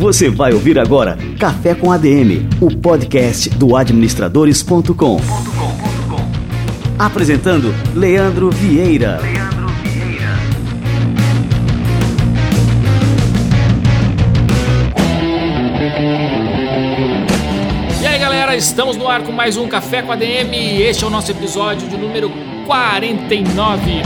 Você vai ouvir agora Café com ADM, o podcast do administradores.com. Apresentando Leandro Vieira. E aí galera, estamos no ar com mais um Café com ADM. Este é o nosso episódio de número 49.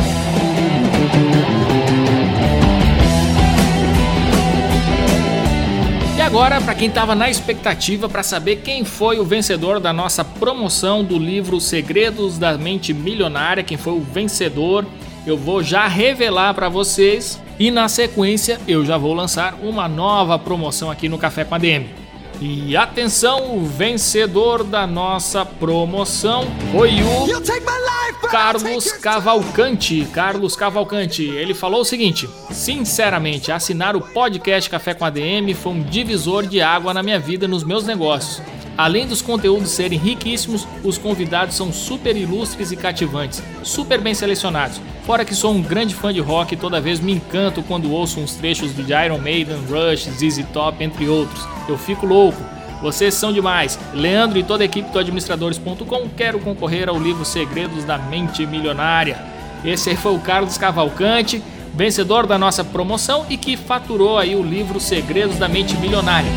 agora, para quem estava na expectativa para saber quem foi o vencedor da nossa promoção do livro Segredos da Mente Milionária, quem foi o vencedor, eu vou já revelar para vocês e na sequência eu já vou lançar uma nova promoção aqui no Café com a DM. E atenção, o vencedor da nossa promoção foi o Carlos Cavalcante. Carlos Cavalcante, ele falou o seguinte: Sinceramente, assinar o podcast Café com ADM foi um divisor de água na minha vida e nos meus negócios. Além dos conteúdos serem riquíssimos, os convidados são super ilustres e cativantes, super bem selecionados. Fora que sou um grande fã de rock e toda vez me encanto quando ouço uns trechos de Iron Maiden, Rush, ZZ Top, entre outros. Eu fico louco. Vocês são demais. Leandro e toda a equipe do administradores.com quero concorrer ao livro Segredos da Mente Milionária. Esse aí foi o Carlos Cavalcante, vencedor da nossa promoção e que faturou aí o livro Segredos da Mente Milionária.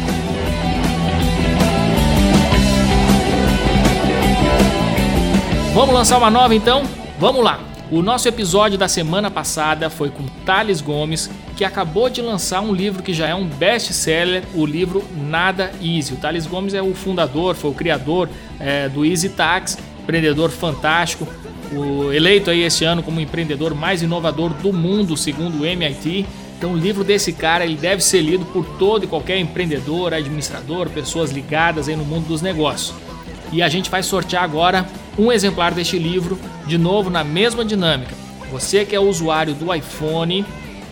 Vamos lançar uma nova então? Vamos lá! O nosso episódio da semana passada foi com Thales Gomes, que acabou de lançar um livro que já é um best-seller, o livro Nada Easy. O Thales Gomes é o fundador, foi o criador é, do Easy Tax, empreendedor fantástico, o eleito aí este ano como empreendedor mais inovador do mundo, segundo o MIT. Então, o livro desse cara ele deve ser lido por todo e qualquer empreendedor, administrador, pessoas ligadas aí no mundo dos negócios. E a gente vai sortear agora um exemplar deste livro, de novo na mesma dinâmica. Você que é usuário do iPhone,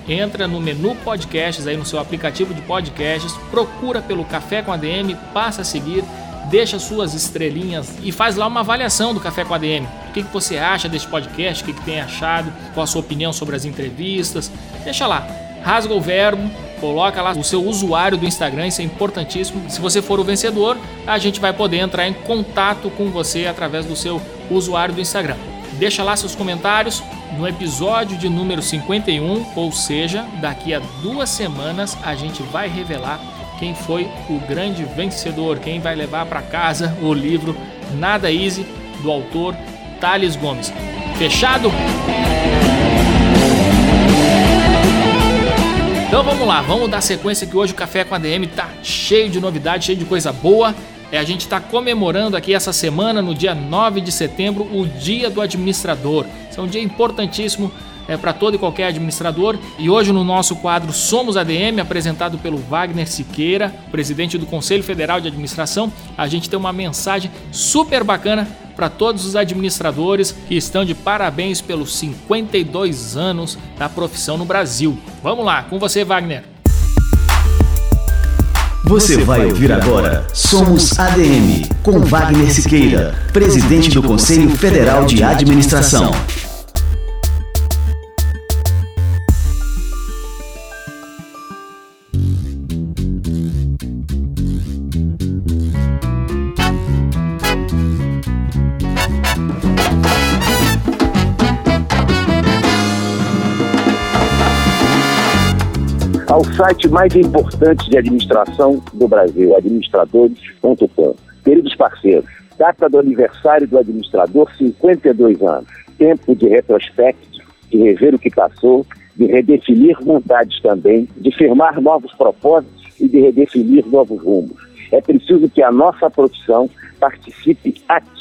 entra no menu podcasts aí no seu aplicativo de podcasts, procura pelo Café com ADM, passa a seguir, deixa suas estrelinhas e faz lá uma avaliação do Café com ADM. O que, que você acha deste podcast, o que, que tem achado, qual a sua opinião sobre as entrevistas. Deixa lá, rasga o verbo, coloca lá o seu usuário do Instagram, isso é importantíssimo. Se você for o vencedor, a gente vai poder entrar em contato com você através do seu usuário do Instagram. Deixa lá seus comentários no episódio de número 51, ou seja, daqui a duas semanas a gente vai revelar quem foi o grande vencedor, quem vai levar para casa o livro Nada Easy do autor Thales Gomes. Fechado? Então vamos lá, vamos dar sequência que hoje o Café com a DM tá cheio de novidade, cheio de coisa boa. É, a gente está comemorando aqui essa semana, no dia 9 de setembro, o Dia do Administrador. Isso é um dia importantíssimo é, para todo e qualquer administrador. E hoje, no nosso quadro Somos ADM, apresentado pelo Wagner Siqueira, presidente do Conselho Federal de Administração, a gente tem uma mensagem super bacana para todos os administradores que estão de parabéns pelos 52 anos da profissão no Brasil. Vamos lá, com você, Wagner. Você vai ouvir agora Somos ADM, com Wagner Siqueira, presidente do Conselho Federal de Administração. Site mais importante de administração do Brasil, administradores.com. Queridos parceiros, data do aniversário do administrador, 52 anos. Tempo de retrospecto, de rever o que passou, de redefinir vontades também, de firmar novos propósitos e de redefinir novos rumos. É preciso que a nossa profissão participe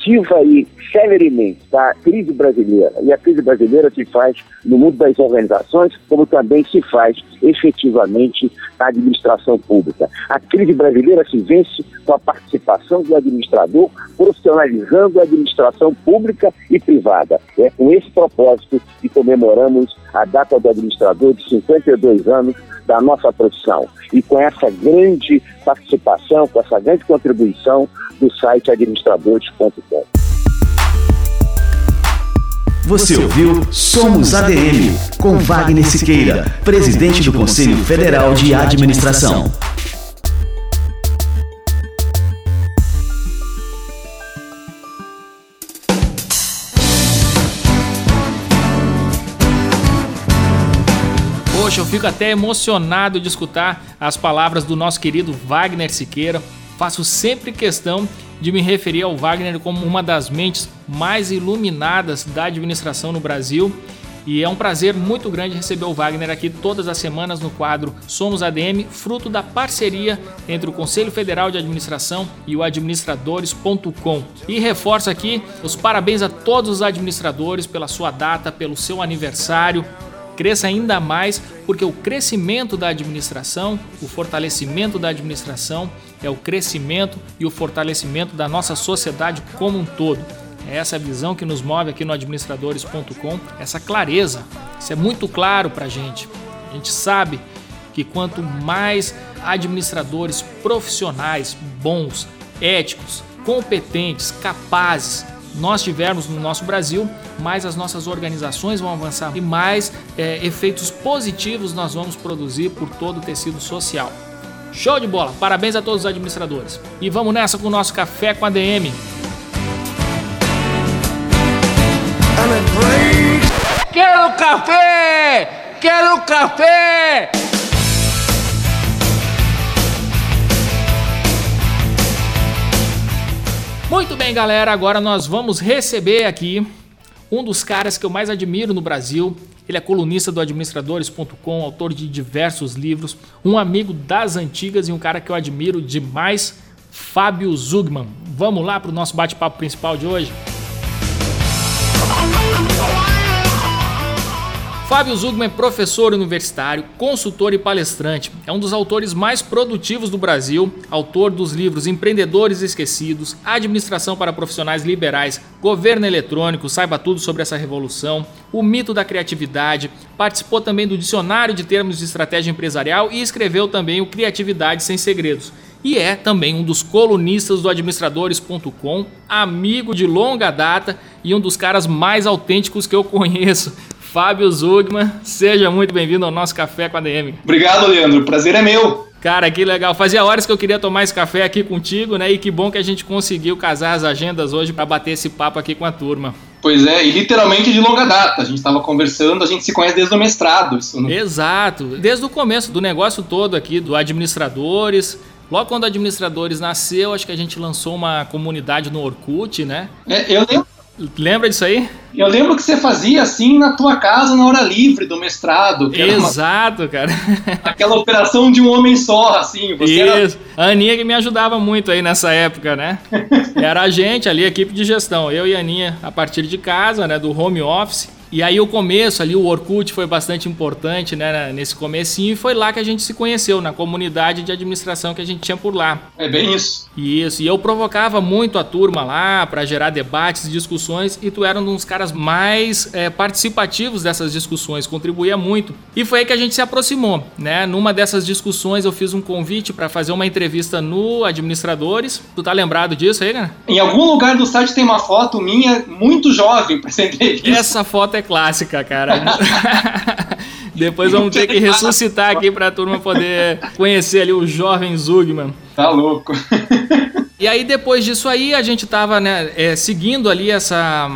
ativa e celeremente da crise brasileira. E a crise brasileira se faz no mundo das organizações, como também se faz efetivamente na administração pública. A crise brasileira se vence com a participação do administrador, profissionalizando a administração pública e privada. É com esse propósito que comemoramos a data do administrador de 52 anos da nossa profissão. E com essa grande participação, com essa grande contribuição do site administradores.com. Você ouviu Somos ADM, com Wagner Siqueira, presidente do Conselho Federal de Administração. Poxa, eu fico até emocionado de escutar as palavras do nosso querido Wagner Siqueira. Faço sempre questão de me referir ao Wagner como uma das mentes mais iluminadas da administração no Brasil. E é um prazer muito grande receber o Wagner aqui todas as semanas no quadro Somos ADM, fruto da parceria entre o Conselho Federal de Administração e o administradores.com. E reforço aqui os parabéns a todos os administradores pela sua data, pelo seu aniversário cresça ainda mais, porque o crescimento da administração, o fortalecimento da administração é o crescimento e o fortalecimento da nossa sociedade como um todo. É essa visão que nos move aqui no administradores.com, essa clareza. Isso é muito claro para a gente. A gente sabe que quanto mais administradores profissionais, bons, éticos, competentes, capazes, nós tivermos no nosso Brasil, mais as nossas organizações vão avançar e mais é, efeitos positivos nós vamos produzir por todo o tecido social. Show de bola! Parabéns a todos os administradores. E vamos nessa com o nosso café com a DM. Quero café! Quero café! Muito bem, galera, agora nós vamos receber aqui um dos caras que eu mais admiro no Brasil. Ele é colunista do administradores.com, autor de diversos livros, um amigo das antigas e um cara que eu admiro demais, Fábio Zugman. Vamos lá para o nosso bate-papo principal de hoje? Fábio Zugman é professor universitário, consultor e palestrante. É um dos autores mais produtivos do Brasil, autor dos livros Empreendedores Esquecidos, Administração para Profissionais Liberais, Governo Eletrônico, Saiba Tudo sobre essa Revolução, O Mito da Criatividade, participou também do Dicionário de Termos de Estratégia Empresarial e escreveu também o Criatividade Sem Segredos. E é também um dos colunistas do administradores.com, amigo de longa data e um dos caras mais autênticos que eu conheço. Fábio Zugman, seja muito bem-vindo ao nosso Café com a DM. Obrigado, Leandro. O prazer é meu. Cara, que legal. Fazia horas que eu queria tomar esse café aqui contigo, né? E que bom que a gente conseguiu casar as agendas hoje para bater esse papo aqui com a turma. Pois é, e literalmente de longa data. A gente estava conversando, a gente se conhece desde o mestrado. Isso não... Exato. Desde o começo do negócio todo aqui, do Administradores. Logo quando o Administradores nasceu, acho que a gente lançou uma comunidade no Orkut, né? É, eu lembro Lembra disso aí? Eu lembro que você fazia assim na tua casa na hora livre do mestrado. Exato, uma... cara. Aquela operação de um homem só, assim. Você Isso. Era... A Aninha que me ajudava muito aí nessa época, né? Era a gente ali, a equipe de gestão. Eu e a Aninha a partir de casa, né? Do home office. E aí o começo ali, o Orkut foi bastante importante, né, nesse comecinho, e foi lá que a gente se conheceu, na comunidade de administração que a gente tinha por lá. É bem isso. Isso, e eu provocava muito a turma lá para gerar debates, discussões, e tu era um dos caras mais é, participativos dessas discussões, contribuía muito. E foi aí que a gente se aproximou, né? Numa dessas discussões eu fiz um convite para fazer uma entrevista no Administradores. Tu tá lembrado disso aí, cara? Em algum lugar do site tem uma foto minha muito jovem para essa entrevista. Essa foto é clássica, cara. Depois vamos ter que ressuscitar aqui para a turma poder conhecer ali o jovem Zugman. Tá louco. E aí depois disso aí a gente tava né, é, seguindo ali essa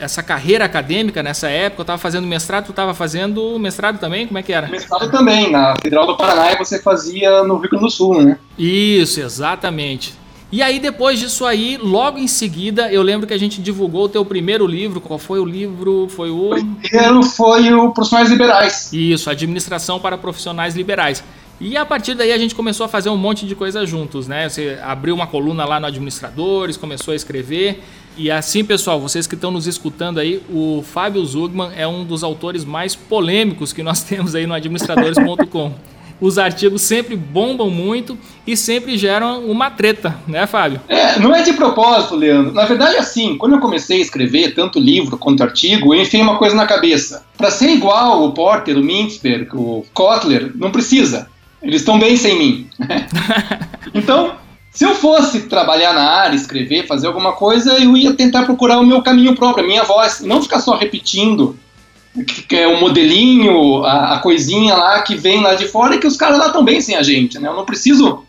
essa carreira acadêmica nessa época, eu estava fazendo mestrado, tu estava fazendo mestrado também? Como é que era? Mestrado também, na Federal do Paraná você fazia no Rio Grande do Sul, né? Isso, exatamente. E aí, depois disso aí, logo em seguida, eu lembro que a gente divulgou o teu primeiro livro. Qual foi o livro? Foi o. O primeiro foi o Profissionais Liberais. Isso, Administração para Profissionais Liberais. E a partir daí a gente começou a fazer um monte de coisa juntos, né? Você abriu uma coluna lá no Administradores, começou a escrever. E assim, pessoal, vocês que estão nos escutando aí, o Fábio Zugman é um dos autores mais polêmicos que nós temos aí no administradores.com os artigos sempre bombam muito e sempre geram uma treta, né, Fábio? É, não é de propósito, Leandro. Na verdade, assim, quando eu comecei a escrever tanto livro quanto artigo, eu enfiei uma coisa na cabeça. Para ser igual o Porter, o Mintzberg, o Kotler, não precisa. Eles estão bem sem mim. então, Se eu fosse trabalhar na área, escrever, fazer alguma coisa, eu ia tentar procurar o meu caminho próprio, a minha voz, e não ficar só repetindo que é o modelinho, a, a, coisinha lá que vem lá de fora e que os caras lá estão bem sem a gente, né? Eu não preciso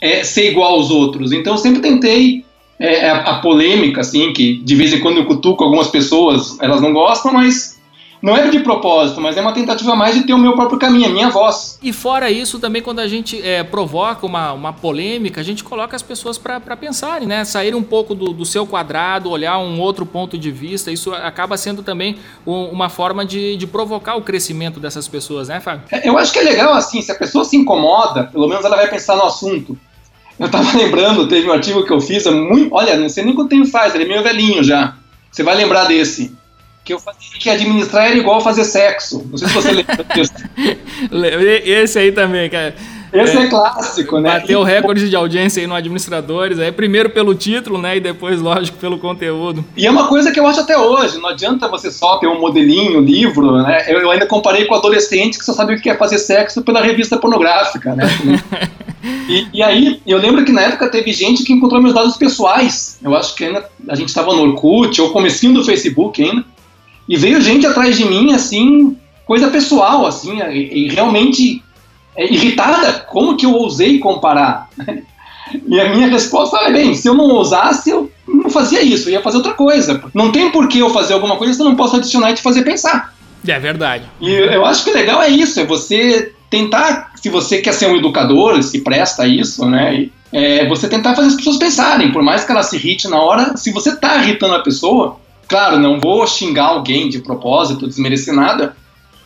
é, ser igual aos outros. Então eu sempre tentei é, a, a, polêmica, assim, que de vez em quando eu cutuco algumas pessoas, elas não gostam, mas não é de propósito, mas é uma tentativa mais de ter o meu próprio caminho, a minha voz. E fora isso, também quando a gente é, provoca uma, uma polêmica, a gente coloca as pessoas para pensarem, né? Sair um pouco do, do, seu quadrado, olhar um outro ponto de vista. Isso acaba sendo também um, uma forma de, de provocar o crescimento dessas pessoas, né, Fábio? É, eu acho que é legal assim, se a pessoa se incomoda, pelo menos ela vai pensar no assunto. Eu tava lembrando, teve um artigo que eu fiz, muito, olha, não sei nem quanto tempo faz, ele é meio velhinho já. Você vai lembrar desse que eu fazia que administrar era igual fazer sexo. Não sei se você lembra disso. Esse aí também, cara. Esse é, é clássico, né? Bateu recorde de audiência aí no Administradores, aí primeiro pelo título, né, e depois, lógico, pelo conteúdo. E é uma coisa que eu acho até hoje, não adianta você só ter um modelinho, um livro, né? Eu, ainda comparei com adolescente que só sabia o que é fazer sexo pela revista pornográfica, né? e, e, aí, eu lembro que na época teve gente que encontrou meus dados pessoais. Eu acho que ainda a gente estava no Orkut, ou comecinho do Facebook ainda. E veio gente atrás de mim, assim, coisa pessoal, assim, e, e realmente é, irritada. Como que eu ousei comparar? E a minha resposta era, bem, se eu não ousasse, eu não fazia isso, eu ia fazer outra coisa. Não tem por que eu fazer alguma coisa se eu não posso adicionar e te fazer pensar. É verdade. E eu acho que o legal é isso, é você tentar, se você quer ser um educador, se presta a isso, né? É você tentar fazer as pessoas pensarem, por mais que ela se irrite na hora, se você está irritando a pessoa, Claro, não vou xingar alguém de propósito, desmerecer nada,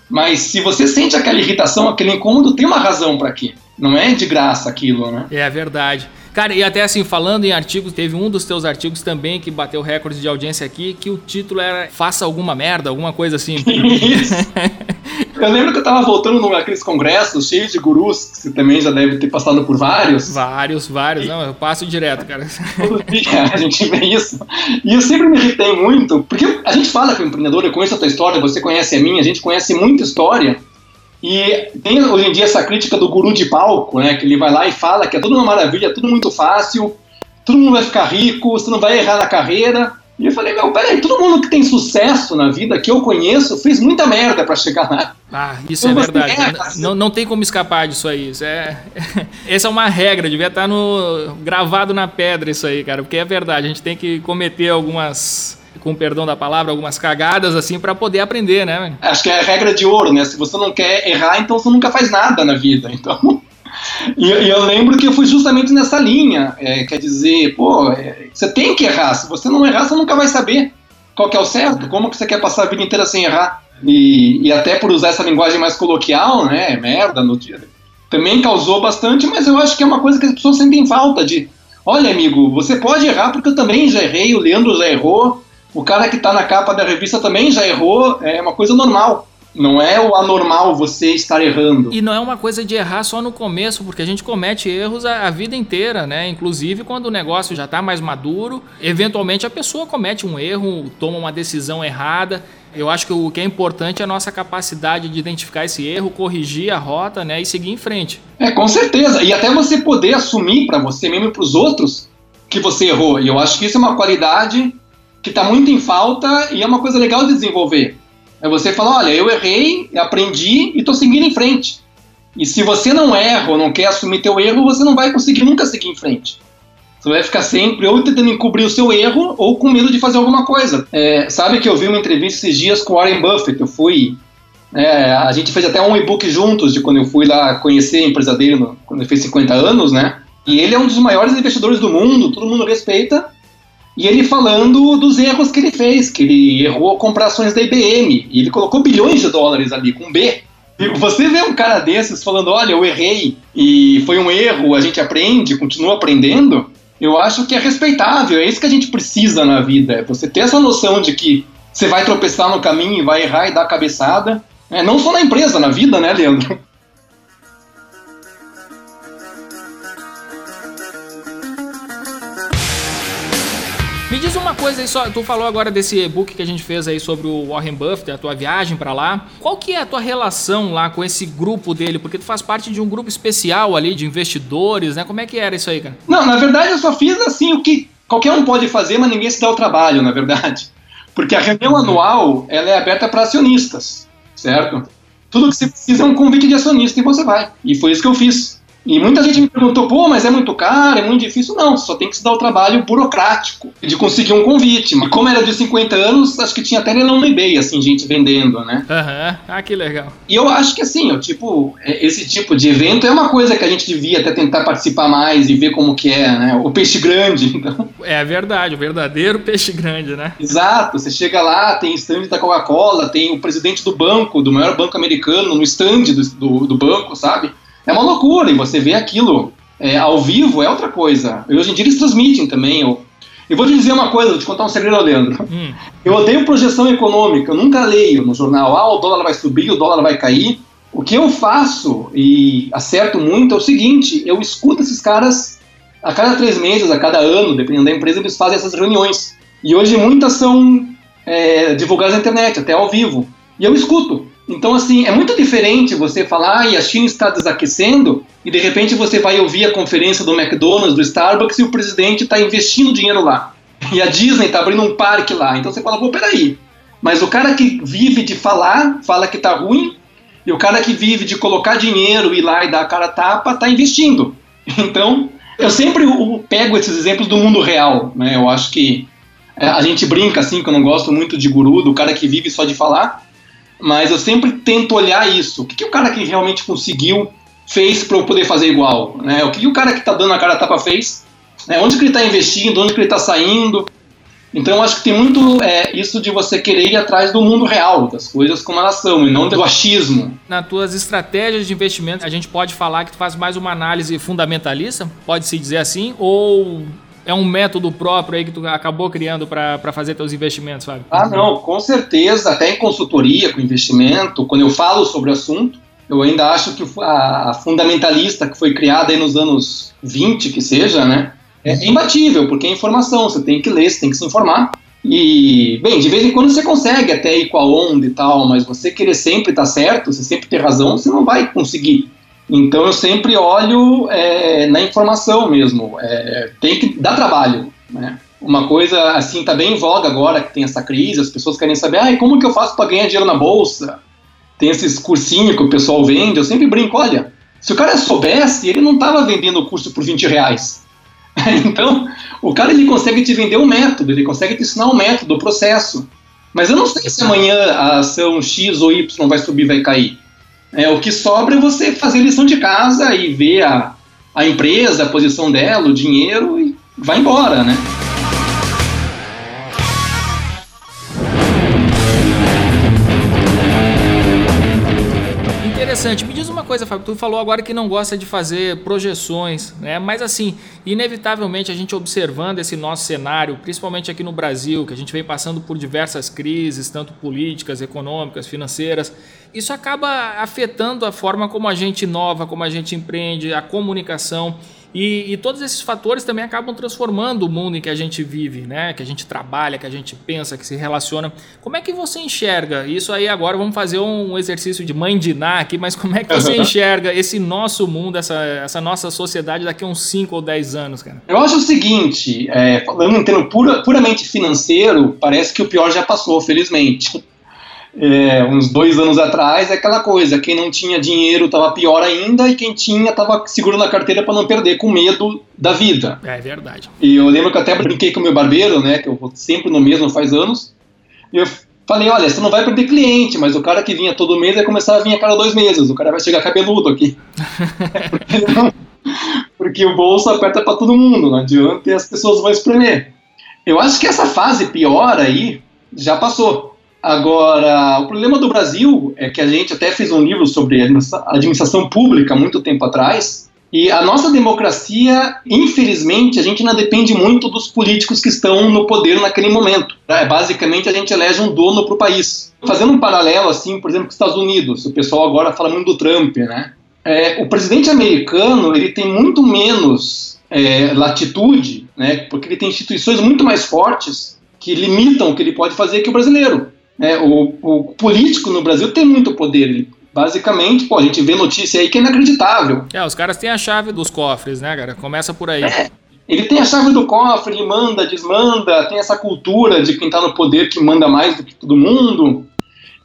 mas se você sente aquela irritação, aquele incômodo, tem uma razão para quê. Não é de graça aquilo, né? É verdade. Cara, e até assim, falando em artigos, teve um dos teus artigos também que bateu recorde de audiência aqui, que o título era Faça alguma merda, alguma coisa assim. Eu lembro que eu tava voltando naqueles congressos cheios de gurus, que você também já deve ter passado por vários. Vários, vários. E... Não, eu passo direto, cara. Todo dia a gente vê isso. E eu sempre me irritei muito, porque a gente fala que o empreendedor, eu conheço a tua história, você conhece a minha, a gente conhece muita história. E tem hoje em dia essa crítica do guru de palco, né? Que ele vai lá e fala que é tudo uma maravilha, é tudo muito fácil, todo mundo vai ficar rico, você não vai errar na carreira. E eu falei, meu, peraí, todo mundo que tem sucesso na vida que eu conheço fez muita merda para chegar lá. Ah, isso então, é verdade. É, não, não tem como escapar disso aí. Isso é, essa é uma regra, devia estar no, gravado na pedra isso aí, cara, porque é verdade. A gente tem que cometer algumas com perdão da palavra, algumas cagadas assim para poder aprender, né? Acho que é a regra de ouro, né? Se você não quer errar, então você nunca faz nada na vida. Então, e, e eu lembro que eu fui justamente nessa linha, é, quer dizer, pô, é, você tem que errar. Se você não errar, você nunca vai saber qual é o certo. Como que você quer passar a vida inteira sem errar? E, e até por usar essa linguagem mais coloquial, né? Merda no dia. Também causou bastante, mas eu acho que é uma coisa que as pessoas sentem falta de. Olha, amigo, você pode errar porque eu também já errei, o Leandro já errou, o cara que está na capa da revista também já errou, é uma coisa normal. Não é o anormal você estar errando. E não é uma coisa de errar só no começo, porque a gente comete erros a, a vida inteira, né? Inclusive quando o negócio já está mais maduro, eventualmente a pessoa comete um erro, toma uma decisão errada. Eu acho que o que é importante é a nossa capacidade de identificar esse erro, corrigir a rota, né, e seguir em frente. É, com certeza. E até você poder assumir para você mesmo e para os outros que você errou. E eu acho que isso é uma qualidade que está muito em falta e é uma coisa legal de desenvolver. É você falar, olha, eu errei, aprendi e estou seguindo em frente. E se você não erra ou não quer assumir teu erro, você não vai conseguir nunca seguir em frente. Você vai ficar sempre ou tentando encobrir o seu erro ou com medo de fazer alguma coisa. É, sabe que eu vi uma entrevista esses dias com Warren Buffett. Eu fui. É, a gente fez até um e-book juntos de quando eu fui lá conhecer a empresa dele no, quando ele fez 50 anos, né? E ele é um dos maiores investidores do mundo, todo mundo respeita. E ele falando dos erros que ele fez, que ele errou a comprar ações da IBM, e ele colocou bilhões de dólares ali, com B. E você vê um cara desses falando, olha, eu errei, e foi um erro, a gente aprende, continua aprendendo, eu acho que é respeitável, é isso que a gente precisa na vida, é você ter essa noção de que você vai tropeçar no caminho, vai errar e dar cabeçada, é, não só na empresa, na vida, né, Leandro? Diz uma coisa aí só, tu falou agora desse e-book que a gente fez aí sobre o Warren Buffett, a tua viagem para lá. Qual que é a tua relação lá com esse grupo dele? Porque tu faz parte de um grupo especial ali de investidores, né? Como é que era isso aí, cara? Não, na verdade eu só fiz assim o que qualquer um pode fazer, mas ninguém se dá o trabalho, na verdade. Porque a reunião anual, ela é aberta para acionistas, certo? Tudo que você precisa é um convite de acionista e você vai. E foi isso que eu fiz. E muita gente me perguntou, pô, mas é muito caro, é muito difícil. Não, só tem que se dar o trabalho burocrático de conseguir um convite. Mas como era de 50 anos, acho que tinha até leilão no eBay, assim, gente vendendo, né? Aham, uhum. ah, que legal. E eu acho que assim, eu, tipo, é, esse tipo de evento é uma coisa que a gente devia até tentar participar mais e ver como que é, né? O peixe grande, então. É verdade, o verdadeiro peixe grande, né? Exato, você chega lá, tem stand da Coca-Cola, tem o presidente do banco, do maior banco americano, no stand do, do, do banco, sabe? É uma loucura, e você vê aquilo é, ao vivo é outra coisa. E hoje em dia eles transmitem também. Eu, eu vou te dizer uma coisa, vou te contar um segredo, Leandro. Hum. Eu odeio projeção econômica, eu nunca leio no jornal, ah, o dólar vai subir, o dólar vai cair. O que eu faço, e acerto muito, é o seguinte, eu escuto esses caras a cada três meses, a cada ano, dependendo da empresa, eles fazem essas reuniões. E hoje muitas são é, divulgadas na internet, até ao vivo. E eu escuto. Então, assim, é muito diferente você falar, e a China está desaquecendo, e de repente você vai ouvir a conferência do McDonald's, do Starbucks, e o presidente está investindo dinheiro lá. E a Disney está abrindo um parque lá. Então você fala, pô, peraí. Mas o cara que vive de falar, fala que tá ruim, e o cara que vive de colocar dinheiro, ir lá e dar a cara tapa, tá investindo. Então, eu sempre pego esses exemplos do mundo real, né? Eu acho que é, a gente brinca assim, que eu não gosto muito de guru, do cara que vive só de falar, mas eu sempre tento olhar isso. O que, que o cara que realmente conseguiu fez para eu poder fazer igual? Né? O que, que o cara que está dando a cara a tapa fez? Né? Onde que ele está investindo? Onde que ele está saindo? Então acho que tem muito é, isso de você querer ir atrás do mundo real, das coisas como elas são, e não do achismo. Nas tuas estratégias de investimento, a gente pode falar que tu faz mais uma análise fundamentalista, pode-se dizer assim, ou é um método próprio aí que tu acabou criando para fazer teus investimentos, Fábio? Ah, não, com certeza, até em consultoria com investimento, quando eu falo sobre o assunto, eu ainda acho que a fundamentalista que foi criada aí nos anos 20, que seja, né, é imbatível, porque é informação, você tem que ler, você tem que se informar. E, bem, de vez em quando você consegue até ir com a onda e tal, mas você querer sempre estar tá certo, você sempre ter razão, você não vai conseguir. Então eu sempre olho é, na informação mesmo. É, tem que dar trabalho, né? Uma coisa assim tá bem em voga agora que tem essa crise, as pessoas querem saber, ah, como que eu faço para ganhar dinheiro na bolsa? Tem esses cursinhos que o pessoal vende, eu sempre brinco, olha, se o cara soubesse, ele não estava vendendo o curso por 20 reais. então, o cara ele consegue te vender um método, ele consegue te ensinar um método, o um processo. Mas eu não sei se amanhã a ação X ou Y vai subir, vai cair. É, o que sobra é você fazer lição de casa e ver a, a empresa, a posição dela, o dinheiro e vai embora, né? Interessante. Me diz uma coisa, Fábio. Tu falou agora que não gosta de fazer projeções, né? Mas assim, inevitavelmente a gente observando esse nosso cenário, principalmente aqui no Brasil, que a gente vem passando por diversas crises, tanto políticas, econômicas, financeiras, isso acaba afetando a forma como a gente inova, como a gente empreende, a comunicação. E, e, todos esses fatores também acabam transformando o mundo em que a gente vive, né? Que a gente trabalha, que a gente pensa, que se relaciona. Como é que você enxerga? Isso aí agora vamos fazer um exercício de mãe de Ná aqui, mas como é que você enxerga esse nosso mundo, essa, essa nossa sociedade daqui a uns 5 ou 10 anos, cara? Eu acho o seguinte, é, falando em termo pura, puramente financeiro, parece que o pior já passou, felizmente é, uns dois anos atrás, é aquela coisa: quem não tinha dinheiro estava pior ainda, e quem tinha estava segurando a carteira para não perder, com medo da vida. É verdade. E eu lembro que eu até brinquei com o meu barbeiro, né, que eu vou sempre no mesmo faz anos, e eu falei: olha, você não vai perder cliente, mas o cara que vinha todo mês vai começar a vir a cada dois meses, o cara vai chegar cabeludo aqui. porque, não, porque o bolso aperta para todo mundo, não adianta e as pessoas vão espremer. Eu acho que essa fase pior aí já passou. Agora, o problema do Brasil é que a gente até fez um livro sobre administração pública muito tempo atrás, e a nossa democracia, infelizmente, a gente não depende muito dos políticos que estão no poder naquele momento. É, basicamente, a gente elege um dono para o país. Fazendo um paralelo, assim, por exemplo, com os Estados Unidos, o pessoal agora fala muito do Trump, né? É, o presidente americano ele tem muito menos é, latitude, né, porque ele tem instituições muito mais fortes que limitam o que ele pode fazer que o brasileiro. Né? O, o político no Brasil tem muito poder, ele basicamente, pô, a gente vê notícia aí que é inacreditável. É, os caras têm a chave dos cofres, né, cara? Começa por aí. É, ele tem a chave do cofre, ele manda, desmanda, tem essa cultura de quem está no poder que manda mais do que todo mundo.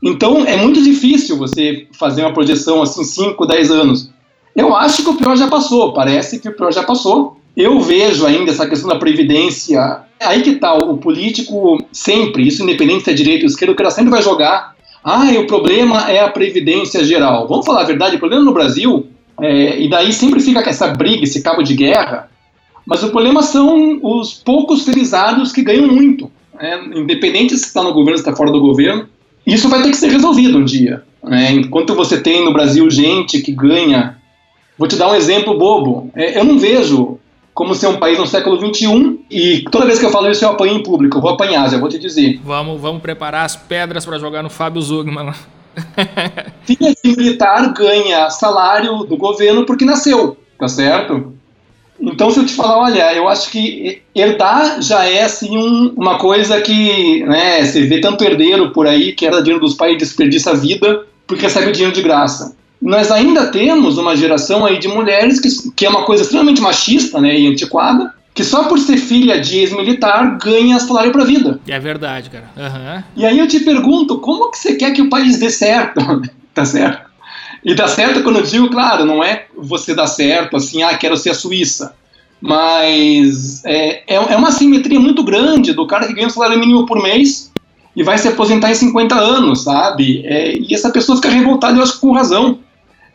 Então é muito difícil você fazer uma projeção assim 5, 10 anos. Eu acho que o pior já passou, parece que o pior já passou. Eu vejo ainda essa questão da previdência. Aí que tá, o político sempre, isso independente se é direita ou esquerda, o cara sempre vai jogar. Ah, o problema é a previdência geral. Vamos falar a verdade, o problema no Brasil, é, e daí sempre fica essa briga, esse cabo de guerra, mas o problema são os poucos felizardos que ganham muito. Né? Independente se está no governo, se está fora do governo, isso vai ter que ser resolvido um dia. Né? Enquanto você tem no Brasil gente que ganha. Vou te dar um exemplo bobo. É, eu não vejo como ser um país no século XXI e toda vez que eu falo isso eu apanho em público. Eu vou apanhar, já vou te dizer. Vamos, vamos preparar as pedras para jogar no Fábio Zugman. Filha de militar ganha salário do governo porque nasceu, tá certo? Então, se eu te falar, olha, eu acho que herdar já é assim um, uma coisa que, né, você vê tanto herdeiro por aí que era dinheiro dos pais e desperdiça a vida porque recebe o dinheiro de graça. Nós ainda temos uma geração aí de mulheres que, que é uma coisa extremamente machista, né, e antiquada, que só por ser filha de ex-militar ganha salário para vida. É verdade, cara. Uhum. E aí eu te pergunto, como que você quer que o país dê certo? tá certo? E dá certo quando eu digo, claro, não é você dar certo assim, ah, quero ser a Suíça. Mas é, é, é uma simetria muito grande do cara que ganha um salário mínimo por mês e vai se aposentar em 50 anos, sabe? É, e essa pessoa fica revoltada, eu acho que com razão.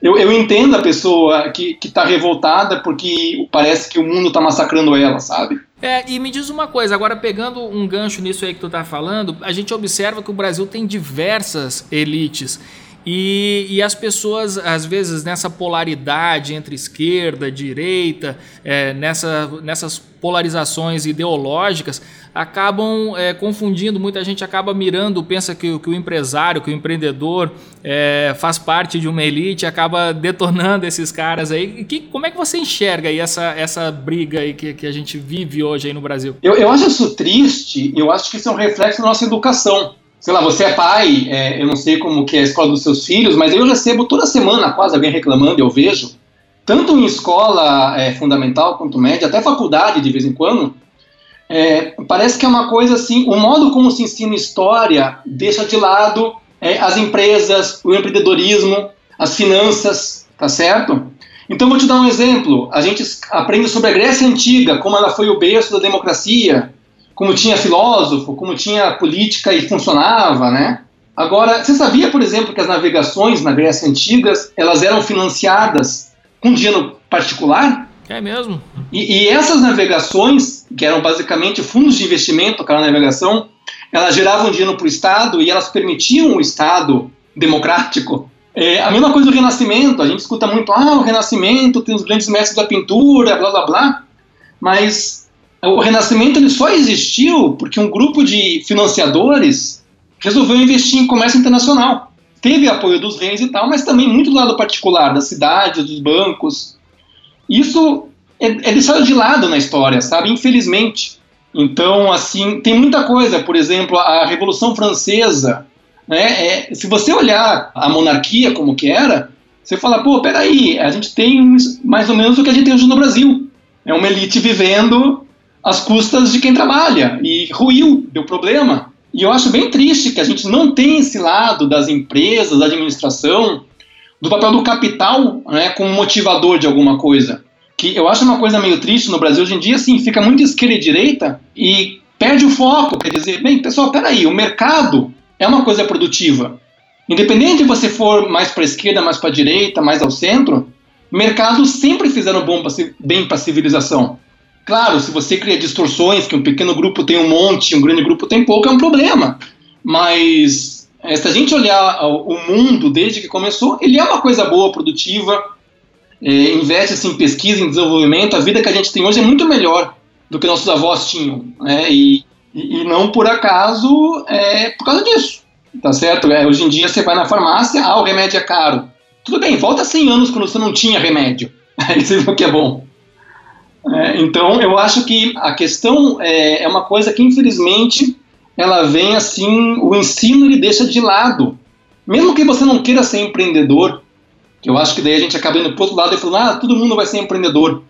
Eu, eu entendo a pessoa que está revoltada porque parece que o mundo está massacrando ela, sabe? É, e me diz uma coisa, agora pegando um gancho nisso aí que tu tá falando, a gente observa que o Brasil tem diversas elites. E, e, as pessoas, às vezes, nessa polaridade entre esquerda, direita, é, nessa, nessas polarizações ideológicas, acabam é, confundindo. Muita gente acaba mirando, pensa que, que o empresário, que o empreendedor é, faz parte de uma elite, acaba detonando esses caras aí. Que, como é que você enxerga aí essa, essa briga aí que, que a gente vive hoje aí no Brasil? Eu, eu acho isso triste, eu acho que isso é um reflexo da nossa educação sei lá, você é pai, é, eu não sei como que é a escola dos seus filhos, mas eu recebo toda semana quase alguém reclamando, eu vejo, tanto em escola é, fundamental quanto média, até faculdade de vez em quando, é, parece que é uma coisa assim, o modo como se ensina história deixa de lado é, as empresas, o empreendedorismo, as finanças, tá certo? Então vou te dar um exemplo. A gente aprende sobre a Grécia Antiga, como ela foi o berço da democracia, como tinha filósofo, como tinha política e funcionava, né? Agora, você sabia, por exemplo, que as navegações na Grécia Antiga, elas eram financiadas com dinheiro particular? É mesmo? E, e essas navegações, que eram basicamente fundos de investimento, aquela navegação, elas geravam dinheiro para o Estado e elas permitiam o Estado democrático. É, a mesma coisa do Renascimento, a gente escuta muito, ah, o Renascimento tem os grandes mestres da pintura, blá blá blá, mas o Renascimento ele só existiu porque um grupo de financiadores resolveu investir em comércio internacional. Teve apoio dos reis e tal, mas também muito do lado particular, das cidades, dos bancos. Isso é, é deixado de lado na história, sabe? Infelizmente. Então, assim, tem muita coisa. Por exemplo, a Revolução Francesa. Né, é, se você olhar a monarquia como que era, você fala, pô, peraí, a gente tem mais ou menos o que a gente tem hoje no Brasil. É uma elite vivendo às custas de quem trabalha e ruiu, deu problema. E eu acho bem triste que a gente não tem esse lado das empresas, da administração, do papel do capital né, como motivador de alguma coisa. Que eu acho uma coisa meio triste no Brasil hoje em dia, assim, fica muito esquerda e direita e perde o foco. Quer dizer, bem, pessoal, peraí, o mercado é uma coisa produtiva. Independente de você for mais para a esquerda, mais para a direita, mais ao centro, mercados sempre fizeram bom pra, bem para a civilização. Claro, se você cria distorções, que um pequeno grupo tem um monte, um grande grupo tem pouco, é um problema. Mas se a gente olhar o mundo desde que começou, ele é uma coisa boa, produtiva, é, investe assim, em pesquisa, em desenvolvimento. A vida que a gente tem hoje é muito melhor do que nossos avós tinham. Né? E, e, não por acaso é por causa disso. Tá certo? É, hoje em dia você vai na farmácia, ah, o remédio é caro. Tudo bem, volta 100 anos quando você não tinha remédio. Aí você vê o que é bom. É, então, eu acho que a questão é, é, uma coisa que, infelizmente, ela vem assim, o ensino ele deixa de lado. Mesmo que você não queira ser empreendedor, que eu acho que daí a gente acaba indo para outro lado e falando, ah, todo mundo vai ser empreendedor.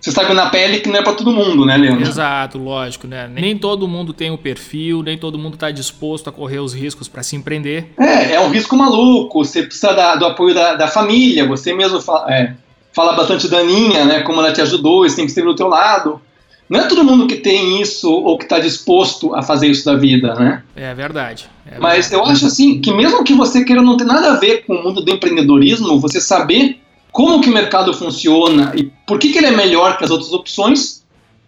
Você sabe na pele que não é para todo mundo, né, Leandro? Exato, lógico, né? Nem todo mundo tem o perfil, nem todo mundo está disposto a correr os riscos para se empreender. É, é um risco maluco. Você precisa da, do apoio da, da, família. Você mesmo fala, é, fala bastante da Aninha, né? Como ela te ajudou, e sempre esteve do teu lado. Não é todo mundo que tem isso ou que está disposto a fazer isso da vida, né? É verdade. É Mas eu acho assim que mesmo que você queira não ter nada a ver com o mundo do empreendedorismo, você saber como que o mercado funciona e por que, que ele é melhor que as outras opções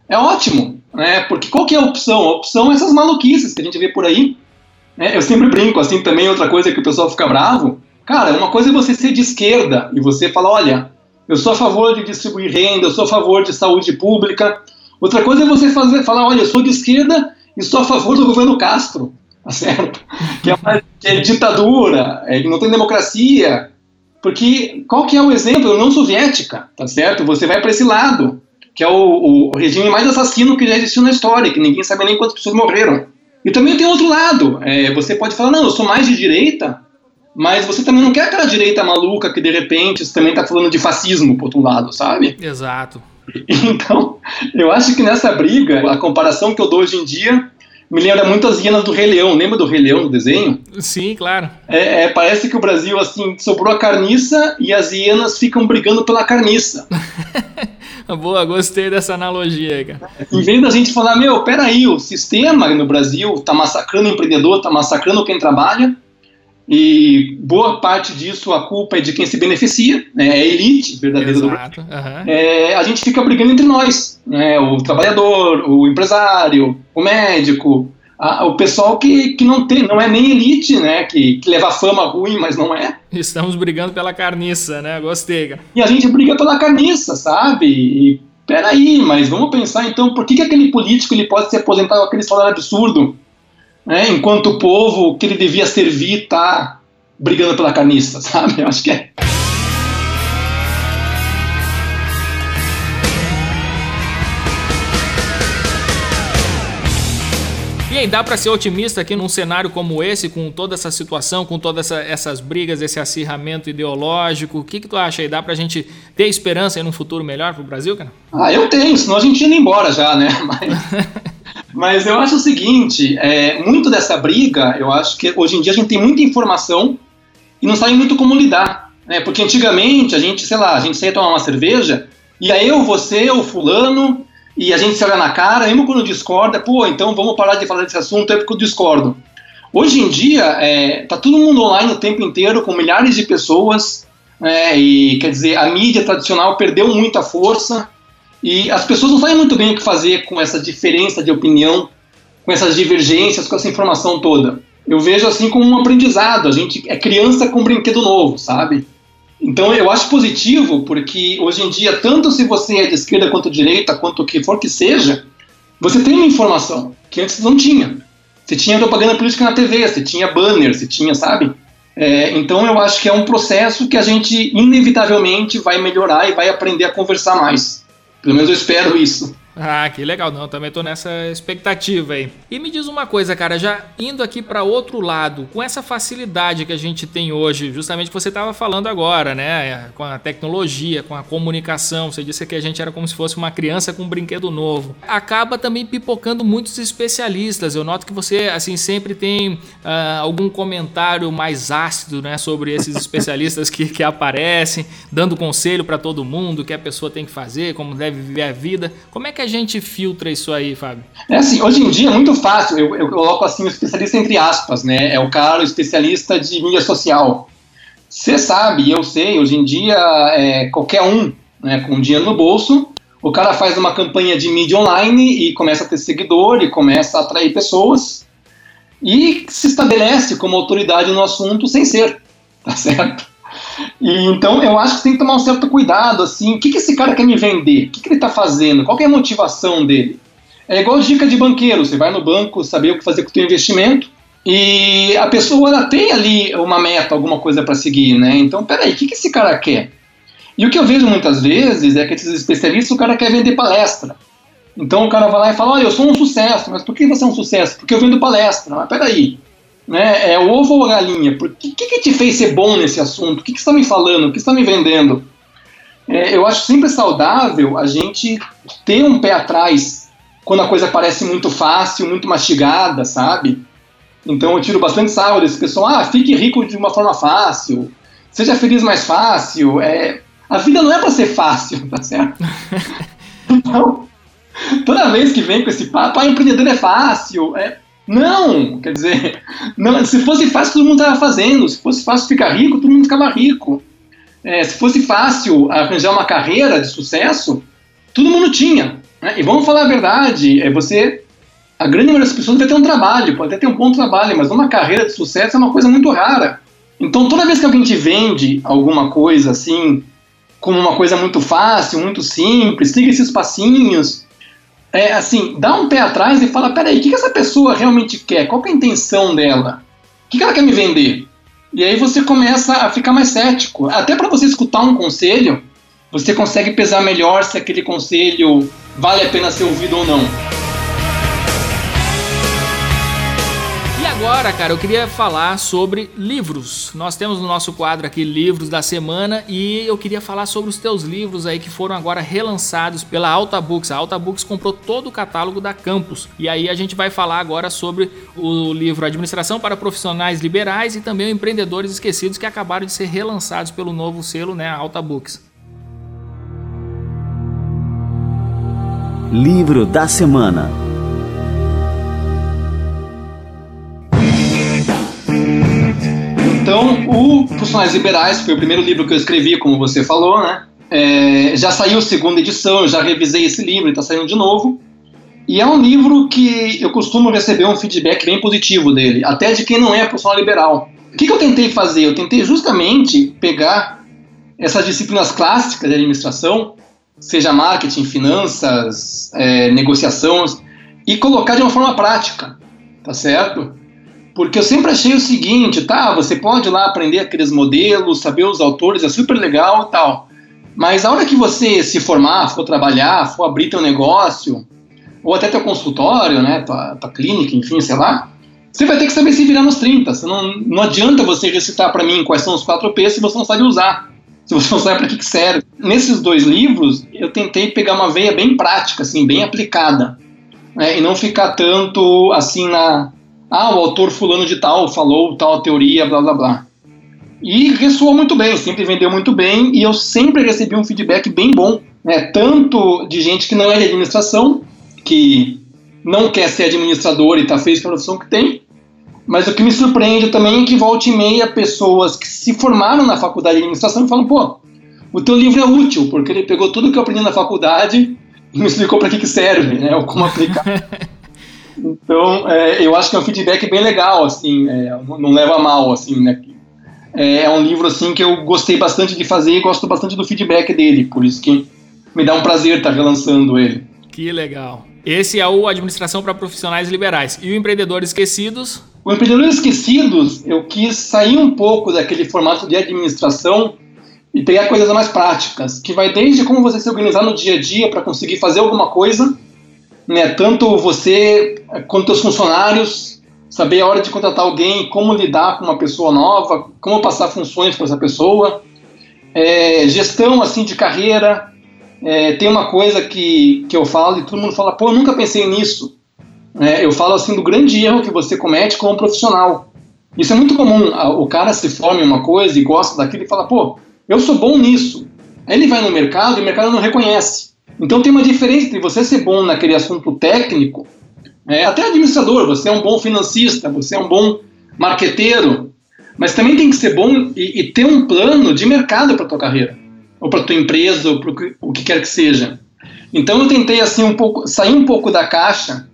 é ótimo, né? Porque qual que é a opção? A opção é essas maluquices que a gente vê por aí. Né? Eu sempre brinco assim também outra coisa que o pessoal fica bravo. Cara, uma coisa é você ser de esquerda e você fala, olha, eu sou a favor de distribuir renda, eu sou a favor de saúde pública, Outra coisa é você fazer, falar, olha, eu sou de esquerda e sou a favor do governo Castro, tá certo? Que é, uma, que é ditadura, é, não tem democracia. Porque qual que é o exemplo? A União Soviética, tá certo? Você vai para esse lado, que é o, o, regime mais assassino que já existiu na história, que ninguém sabe nem quantas pessoas morreram. E também tem outro lado. É, você pode falar, não, eu sou mais de direita, mas você também não quer aquela direita maluca que de repente você também está falando de fascismo, por outro lado, sabe? Exato. Então, eu acho que nessa briga, a comparação que eu dou hoje em dia me lembra muito as hienas do Rei Leão. Lembra do Rei Leão, do desenho? Sim, claro. É, é, parece que o Brasil, assim, sobrou a carniça e as hienas ficam brigando pela carniça. Boa, gostei dessa analogia, cara. Em vez da gente falar, meu, peraí, o sistema no Brasil tá massacrando o empreendedor, tá massacrando quem trabalha, e boa parte disso a culpa é de quem se beneficia, né, é a elite verdadeira Exato. do Brasil. Uhum. É, a gente fica brigando entre nós, né, o trabalhador, o empresário, o médico, a, o pessoal que, que não tem, não é nem elite, né, que, que leva fama ruim, mas não é. Estamos brigando pela carniça, né, gostei. Cara. E a gente briga pela carniça, sabe? E peraí, mas vamos pensar então, por que, que aquele político ele pode se aposentar com aquele salário absurdo? Né, enquanto o povo que ele devia servir está brigando pela carniça, sabe? Eu acho que é. E aí, dá para ser otimista aqui num cenário como esse, com toda essa situação, com todas essa, essas brigas, esse acirramento ideológico? O que, que tu acha aí? Dá pra gente ter esperança em um futuro melhor pro Brasil, cara? Ah, eu tenho, senão a gente ia embora já, né? Mas... Mas eu acho o seguinte, é, muito dessa briga, eu acho que hoje em dia a gente tem muita informação e não sabe muito como lidar. Né? Porque antigamente a gente, sei lá, a gente saía tomar uma cerveja e aí eu, você, o fulano, e a gente se olha na cara, mesmo quando discorda, pô, então vamos parar de falar desse assunto, é porque eu discordo. Hoje em dia, é, tá todo mundo online o tempo inteiro, com milhares de pessoas, é, e quer dizer, a mídia tradicional perdeu muita força, e as pessoas não sabem muito bem o que fazer com essa diferença de opinião, com essas divergências, com essa informação toda. Eu vejo assim como um aprendizado. A gente é criança com um brinquedo novo, sabe? Então eu acho positivo porque hoje em dia, tanto se você é de esquerda quanto de direita, quanto o que for que seja, você tem uma informação que antes não tinha. Você tinha propaganda política na TV, você tinha banner, você tinha, sabe? É, então eu acho que é um processo que a gente inevitavelmente vai melhorar e vai aprender a conversar mais. Pelo menos eu espero isso. Ah, que legal, não, também tô nessa expectativa aí. E me diz uma coisa, cara, já indo aqui para outro lado, com essa facilidade que a gente tem hoje, justamente que você estava falando agora, né, com a tecnologia, com a comunicação, você disse que a gente era como se fosse uma criança com um brinquedo novo. Acaba também pipocando muitos especialistas. Eu noto que você, assim, sempre tem uh, algum comentário mais ácido, né, sobre esses especialistas que, que aparecem, dando conselho para todo mundo, o que a pessoa tem que fazer, como deve viver a vida. Como é que a gente filtra isso aí, Fábio? É assim, hoje em dia é muito fácil, eu, eu coloco assim o especialista entre aspas, né? É o cara, o especialista de mídia social. Você sabe, eu sei, hoje em dia é, qualquer um né, com dinheiro no bolso, o cara faz uma campanha de mídia online e começa a ter seguidor e começa a atrair pessoas e se estabelece como autoridade no assunto sem ser, tá certo? E, então eu acho que tem que tomar um certo cuidado, assim, o que, que esse cara quer me vender? O que, que ele está fazendo? Qual é a motivação dele? É igual dica de banqueiro, você vai no banco saber o que fazer com o seu investimento e a pessoa ela tem ali uma meta, alguma coisa para seguir, né? Então, peraí, o que, que esse cara quer? E o que eu vejo muitas vezes é que esses especialistas, o cara quer vender palestra. Então o cara vai lá e fala, olha, eu sou um sucesso, mas por que você é um sucesso? Porque eu vendo palestra. Mas peraí, né? É o ovo ou a galinha? O que, que, que te fez ser bom nesse assunto? O que, que você está me falando? O que você está me vendendo? É, eu acho sempre saudável a gente ter um pé atrás quando a coisa parece muito fácil, muito mastigada, sabe? Então eu tiro bastante sarro desse pessoal. Ah, fique rico de uma forma fácil. Seja feliz mais fácil. É, a vida não é para ser fácil, tá certo? Então, toda vez que vem com esse papo, ah, empreendedor é fácil. É, não, quer dizer, não, se fosse fácil, todo mundo estava fazendo. Se fosse fácil ficar rico, todo mundo ficava rico. É, se fosse fácil arranjar uma carreira de sucesso, todo mundo tinha. Né? E vamos falar a verdade, é você, a grande maioria das pessoas vai ter um trabalho, pode até ter um bom trabalho, mas uma carreira de sucesso é uma coisa muito rara. Então, toda vez que alguém te vende alguma coisa assim, como uma coisa muito fácil, muito simples, siga esses passinhos, é assim, dá um pé atrás e fala, peraí, o que, que essa pessoa realmente quer? Qual é a intenção dela? O que, que ela quer me vender? E aí você começa a ficar mais cético. Até para você escutar um conselho, você consegue pesar melhor se aquele conselho vale a pena ser ouvido ou não. Agora, cara, eu queria falar sobre livros. Nós temos no nosso quadro aqui livros da semana e eu queria falar sobre os teus livros aí que foram agora relançados pela Alta Books. A Alta Books comprou todo o catálogo da Campus. E aí a gente vai falar agora sobre o livro Administração para Profissionais Liberais e também Empreendedores Esquecidos que acabaram de ser relançados pelo novo selo, né, Alta Books. Livro da semana. Então, o Profissionais Liberais foi o primeiro livro que eu escrevi, como você falou, né? É, já saiu a segunda edição, eu já revisei esse livro, está saindo de novo. E é um livro que eu costumo receber um feedback bem positivo dele, até de quem não é profissional liberal. O que, que eu tentei fazer? Eu tentei justamente pegar essas disciplinas clássicas de administração, seja marketing, finanças, é, negociação, e colocar de uma forma prática, tá certo? Porque eu sempre achei o seguinte, tá, você pode lá aprender aqueles modelos, saber os autores, é super legal e tal. Mas a hora que você se formar, for trabalhar, for abrir teu negócio, ou até teu consultório, né, tua, tua clínica, enfim, sei lá, você vai ter que saber se virar nos 30. Você não, não adianta você recitar para mim quais são os 4 P se você não sabe usar. Se você não sabe para que, que serve. Nesses dois livros, eu tentei pegar uma veia bem prática, assim, bem aplicada. Né, e não ficar tanto assim na, ah, o autor fulano de tal falou tal teoria, blá blá blá. E ressoou muito bem, sempre vendeu muito bem e eu sempre recebi um feedback bem bom, né? tanto de gente que não é de administração, que não quer ser administrador e está feliz com a profissão que tem, mas o que me surpreende também é que volta e meia pessoas que se formaram na faculdade de administração falam, pô, o teu livro é útil, porque ele pegou tudo que eu aprendi na faculdade e me explicou para que, que serve, né, ou como aplicar. Então, é, eu acho que é um feedback bem legal, assim, é, não leva mal, assim, né? É, é um livro, assim, que eu gostei bastante de fazer e gosto bastante do feedback dele, por isso que me dá um prazer estar relançando ele. Que legal. Esse é o Administração para Profissionais Liberais. E o Empreendedores Esquecidos? O Empreendedores Esquecidos, eu quis sair um pouco daquele formato de administração e pegar coisas mais práticas, que vai desde como você se organizar no dia a dia para conseguir fazer alguma coisa, né, tanto você quanto os funcionários, saber a hora de contratar alguém, como lidar com uma pessoa nova, como passar funções para essa pessoa, é, gestão assim de carreira. É, tem uma coisa que, que eu falo e todo mundo fala, pô, eu nunca pensei nisso. É, eu falo assim do grande erro que você comete como profissional. Isso é muito comum. O cara se forma em uma coisa e gosta daquilo e fala, pô, eu sou bom nisso. Aí ele vai no mercado e o mercado não reconhece. Então tem uma diferença entre você ser bom naquele assunto técnico, é, até administrador, você é um bom financista, você é um bom marqueteiro, mas também tem que ser bom e, e ter um plano de mercado para tua carreira, ou para tua empresa, ou para o que quer que seja. Então eu tentei assim um pouco sair um pouco da caixa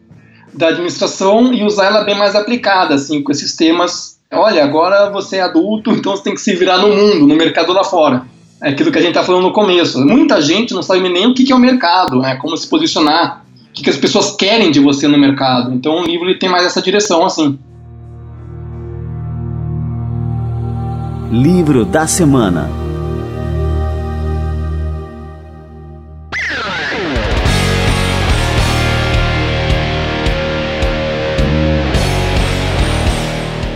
da administração e usar ela bem mais aplicada, assim, com esses temas. Olha, agora você é adulto, então você tem que se virar no mundo, no mercado lá fora é aquilo que a gente está falando no começo. Muita gente não sabe nem o que, que é o mercado, né? como se posicionar, o que, que as pessoas querem de você no mercado. Então o livro ele tem mais essa direção, assim. Livro da Semana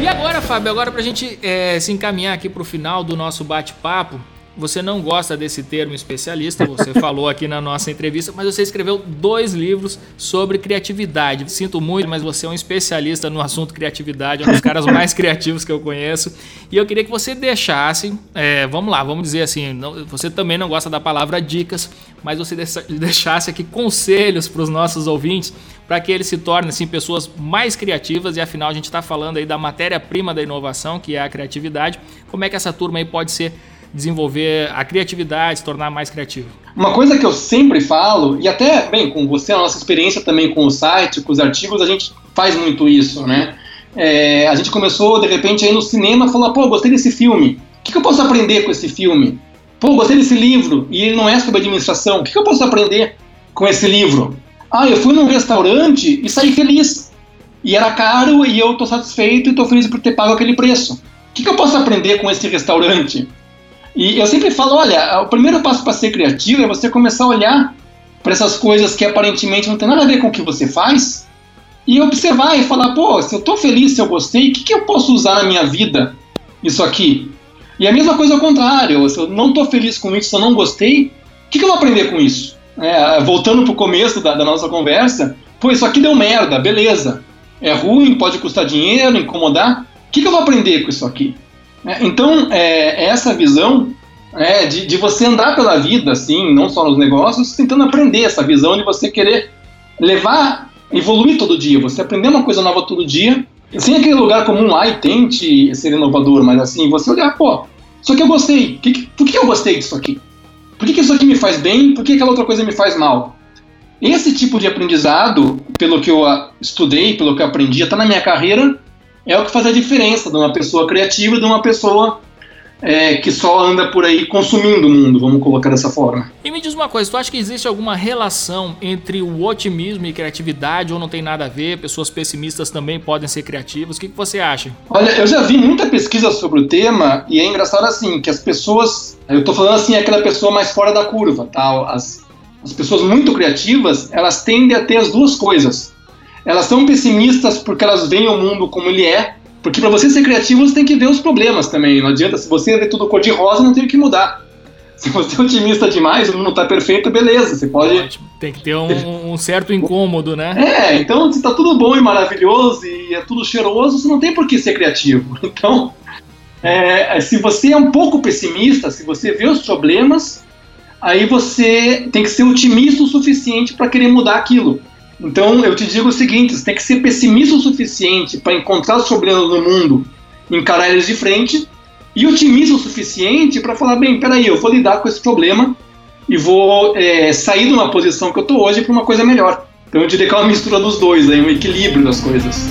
E agora, Fábio, agora para a gente é, se encaminhar aqui para o final do nosso bate-papo, você não gosta desse termo especialista, você falou aqui na nossa entrevista, mas você escreveu dois livros sobre criatividade. Sinto muito, mas você é um especialista no assunto criatividade, é um dos caras mais criativos que eu conheço. E eu queria que você deixasse, é, vamos lá, vamos dizer assim, não, você também não gosta da palavra dicas, mas você deixasse aqui conselhos para os nossos ouvintes para que eles se tornem assim, pessoas mais criativas e afinal a gente está falando aí da matéria-prima da inovação, que é a criatividade. Como é que essa turma aí pode ser desenvolver a criatividade, se tornar mais criativo? Uma coisa que eu sempre falo, e até, bem, com você, a nossa experiência também com o site, com os artigos, a gente faz muito isso, né? É, a gente começou, de repente, aí no cinema, falou, pô, gostei desse filme, o que, que eu posso aprender com esse filme? Pô, gostei desse livro, e ele não é sobre administração, o que, que eu posso aprender com esse livro? Ah, eu fui num restaurante e saí feliz. E era caro e eu estou satisfeito e estou feliz por ter pago aquele preço. O que, que eu posso aprender com esse restaurante? E eu sempre falo, olha, o primeiro passo para ser criativo é você começar a olhar para essas coisas que aparentemente não tem nada a ver com o que você faz e observar e falar, pô, se eu estou feliz, se eu gostei, o que, que eu posso usar na minha vida isso aqui? E a mesma coisa ao contrário, se eu não estou feliz com isso, se eu não gostei, o que, que eu vou aprender com isso? É, voltando para o começo da, da nossa conversa, pô, isso aqui deu merda, beleza. É ruim, pode custar dinheiro, incomodar. O que, que eu vou aprender com isso aqui? É, então, é, essa visão é, de, de, você andar pela vida, assim, não só nos negócios, tentando aprender essa visão de você querer levar, evoluir todo dia, você aprender uma coisa nova todo dia, sem aquele lugar comum lá e tente ser inovador, mas assim, você olhar, pô, isso aqui eu gostei, que, que, por que eu gostei disso aqui? Por que, que isso aqui me faz bem, por que aquela outra coisa me faz mal? Esse tipo de aprendizado, pelo que eu estudei, pelo que eu aprendi, até na minha carreira, é o que faz a diferença de uma pessoa criativa e de uma pessoa é, que só anda por aí consumindo o mundo, vamos colocar dessa forma. E me diz uma coisa, tu acha que existe alguma relação entre o otimismo e criatividade ou não tem nada a ver? Pessoas pessimistas também podem ser criativas? O que, que você acha? Olha, eu já vi muita pesquisa sobre o tema e é engraçado assim, que as pessoas, eu tô falando assim, aquela pessoa mais fora da curva, tá? As, as pessoas muito criativas, elas tendem a ter as duas coisas elas são pessimistas porque elas veem o mundo como ele é, porque para você ser criativo você tem que ver os problemas também. Não adianta, se você vê tudo cor de rosa, não tem que mudar. Se você é otimista demais, o mundo está perfeito, beleza, você pode. Tem que ter um, um, certo incômodo, né? É, então se está tudo bom e maravilhoso e é tudo cheiroso, você não tem por que ser criativo. Então, é, se você é um pouco pessimista, se você vê os problemas, aí você tem que ser otimista o suficiente para querer mudar aquilo. Então eu te digo o seguinte: você tem que ser pessimista o suficiente para encontrar os problemas no mundo, encarar eles de frente, e otimista o suficiente para falar: bem, peraí, eu vou lidar com esse problema e vou é, sair de uma posição que eu estou hoje para uma coisa melhor. Então eu diria que é uma mistura dos dois, aí, um equilíbrio das coisas.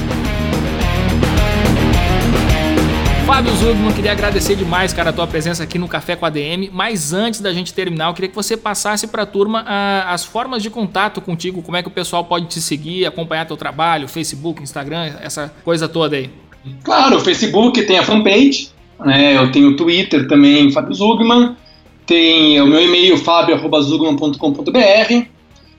Fábio Zugman, queria agradecer demais, cara, a tua presença aqui no Café com a DM. Mas antes da gente terminar, eu queria que você passasse para a turma uh, as formas de contato contigo, como é que o pessoal pode te seguir, acompanhar teu trabalho, Facebook, Instagram, essa coisa toda aí. Claro, o Facebook tem a fanpage, né, eu tenho o Twitter também, Fábio Zugman, tem o meu e-mail, fabio.zugman.com.br,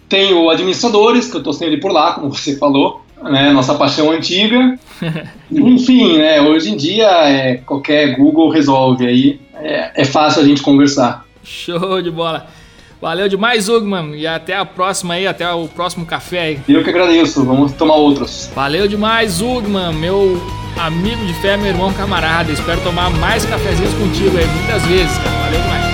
tenho administradores, que eu estou sempre por lá, como você falou, né, nossa paixão antiga. Enfim, né, hoje em dia é, qualquer Google resolve aí, é, é fácil a gente conversar. Show de bola. Valeu demais, Ugman. E até a próxima aí, até o próximo café aí. Eu que agradeço, vamos tomar outros. Valeu demais, Ugman, meu amigo de fé, meu irmão camarada. Espero tomar mais cafezinhos contigo aí muitas vezes, cara. Valeu demais.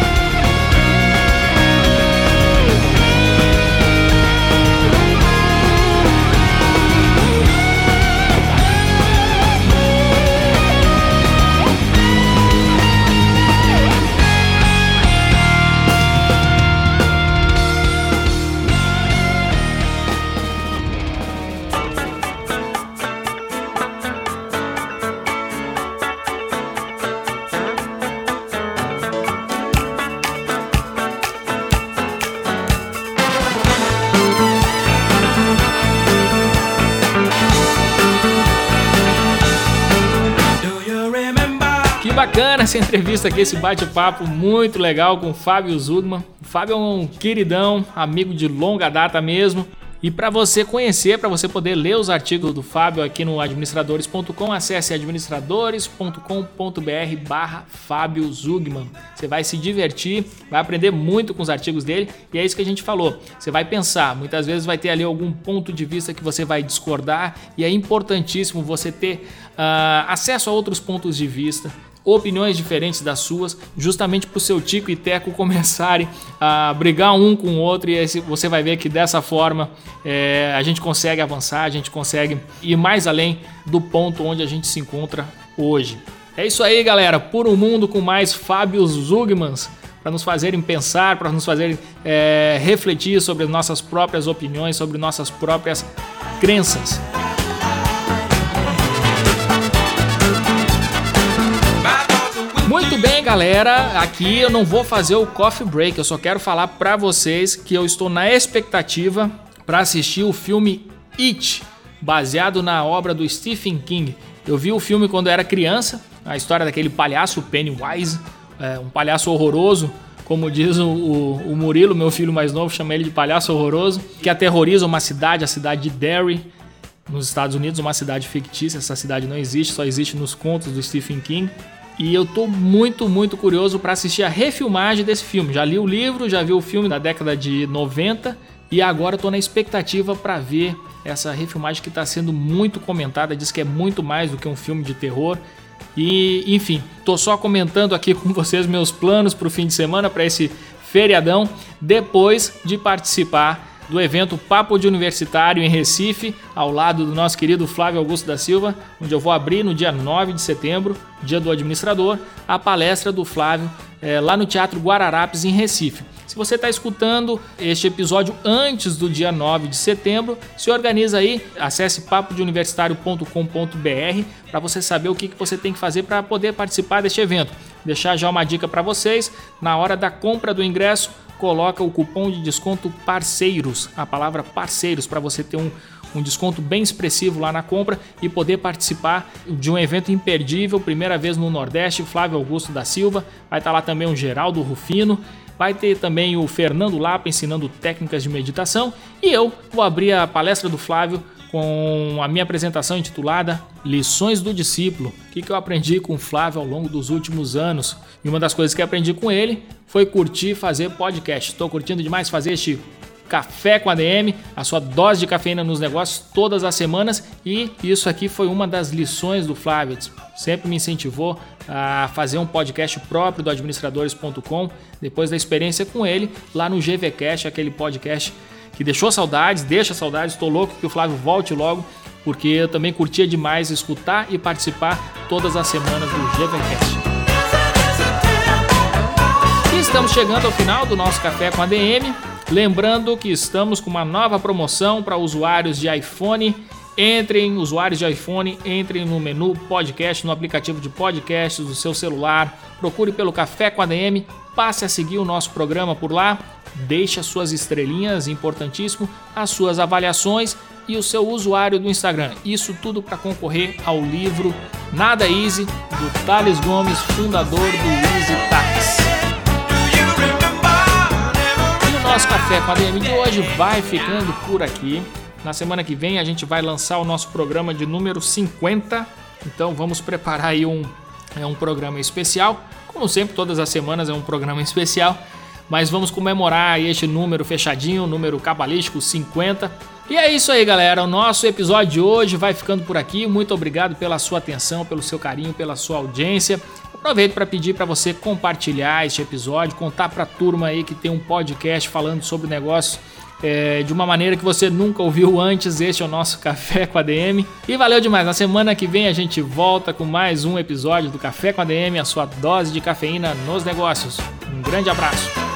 Essa entrevista aqui, esse bate-papo muito legal com o Fábio Zugman. O Fábio é um queridão, amigo de longa data mesmo. E para você conhecer, para você poder ler os artigos do Fábio aqui no administradores.com, acesse administradores.com.br barra Fábio Zugman. Você vai se divertir, vai aprender muito com os artigos dele e é isso que a gente falou. Você vai pensar, muitas vezes vai ter ali algum ponto de vista que você vai discordar e é importantíssimo você ter uh, acesso a outros pontos de vista, opiniões diferentes das suas, justamente para o seu Tico e Teco começarem a brigar um com o outro, e você vai ver que dessa forma é, a gente consegue avançar, a gente consegue ir mais além do ponto onde a gente se encontra hoje. É isso aí, galera. Por um mundo com mais Fábio Zugmans para nos fazerem pensar, para nos fazerem é, refletir sobre nossas próprias opiniões, sobre nossas próprias crenças. Galera. Aqui eu não vou fazer o coffee break. Eu só quero falar para vocês que eu estou na expectativa para assistir o filme It, baseado na obra do Stephen King. Eu vi o filme quando era criança, a história daquele palhaço Pennywise, é, um palhaço horroroso, como diz o, o, o, Murilo, meu filho mais novo, chama ele de palhaço horroroso, que aterroriza uma cidade, a cidade de Derry, nos Estados Unidos, uma cidade fictícia. Essa cidade não existe, só existe nos contos do Stephen King. E eu tô muito, muito curioso para assistir a refilmagem desse filme. Já li o livro, já vi o filme da década de 90 e agora tô na expectativa para ver essa refilmagem que está sendo muito comentada. Diz que é muito mais do que um filme de terror. E, enfim, tô só comentando aqui com vocês meus planos para o fim de semana, para esse feriadão, depois de participar do evento Papo de Universitário em Recife, ao lado do nosso querido Flávio Augusto da Silva, onde eu vou abrir no dia 9 de setembro, dia do administrador, a palestra do Flávio é, lá no Teatro Guararapes, em Recife. Se você está escutando este episódio antes do dia 9 de setembro, se organiza aí, acesse papodeuniversitario.com.br para você saber o que, que você tem que fazer para poder participar deste evento. Deixar já uma dica para vocês, na hora da compra do ingresso, coloca o cupom de desconto parceiros, a palavra parceiros, para você ter um, um desconto bem expressivo lá na compra e poder participar de um evento imperdível, primeira vez no Nordeste, Flávio Augusto da Silva, vai estar tá lá também o Geraldo Rufino, vai ter também o Fernando Lapa ensinando técnicas de meditação. E eu vou abrir a palestra do Flávio com a minha apresentação intitulada Lições do Discípulo, o que, eu aprendi com o Flávio ao longo dos últimos anos. E uma das coisas que aprendi com ele foi curtir fazer podcast. Estou curtindo demais fazer este Café com a DM, a sua dose de cafeína nos negócios todas as semanas e isso aqui foi uma das lições do Flávio. Sempre me incentivou a fazer um podcast próprio do administradores.com depois da experiência com ele lá no GVCast, aquele podcast que deixou saudades, deixa saudades. Estou louco que o Flávio volte logo, porque eu também curtia demais escutar e participar todas as semanas do GVCast. Estamos chegando ao final do nosso Café com a DM. Lembrando que estamos com uma nova promoção para usuários de iPhone. Entrem, usuários de iPhone, entrem no menu podcast, no aplicativo de podcasts do seu celular. Procure pelo Café com a DM, passe a seguir o nosso programa por lá Deixe as suas estrelinhas, importantíssimo, as suas avaliações e o seu usuário do Instagram. Isso tudo para concorrer ao livro Nada Easy do Thales Gomes, fundador do Easy Tax. E o nosso café com a DM de hoje vai ficando por aqui. Na semana que vem a gente vai lançar o nosso programa de número 50. Então vamos preparar aí um, é um programa especial. Como sempre, todas as semanas é um programa especial mas vamos comemorar este número fechadinho, número cabalístico 50. E é isso aí, galera. O nosso episódio de hoje vai ficando por aqui. Muito obrigado pela sua atenção, pelo seu carinho, pela sua audiência. Aproveito para pedir para você compartilhar este episódio, contar para a turma aí que tem um podcast falando sobre negócios é, de uma maneira que você nunca ouviu antes. Este é o nosso Café com a DM. E valeu demais. Na semana que vem a gente volta com mais um episódio do Café com a DM, a sua dose de cafeína nos negócios. Um grande abraço.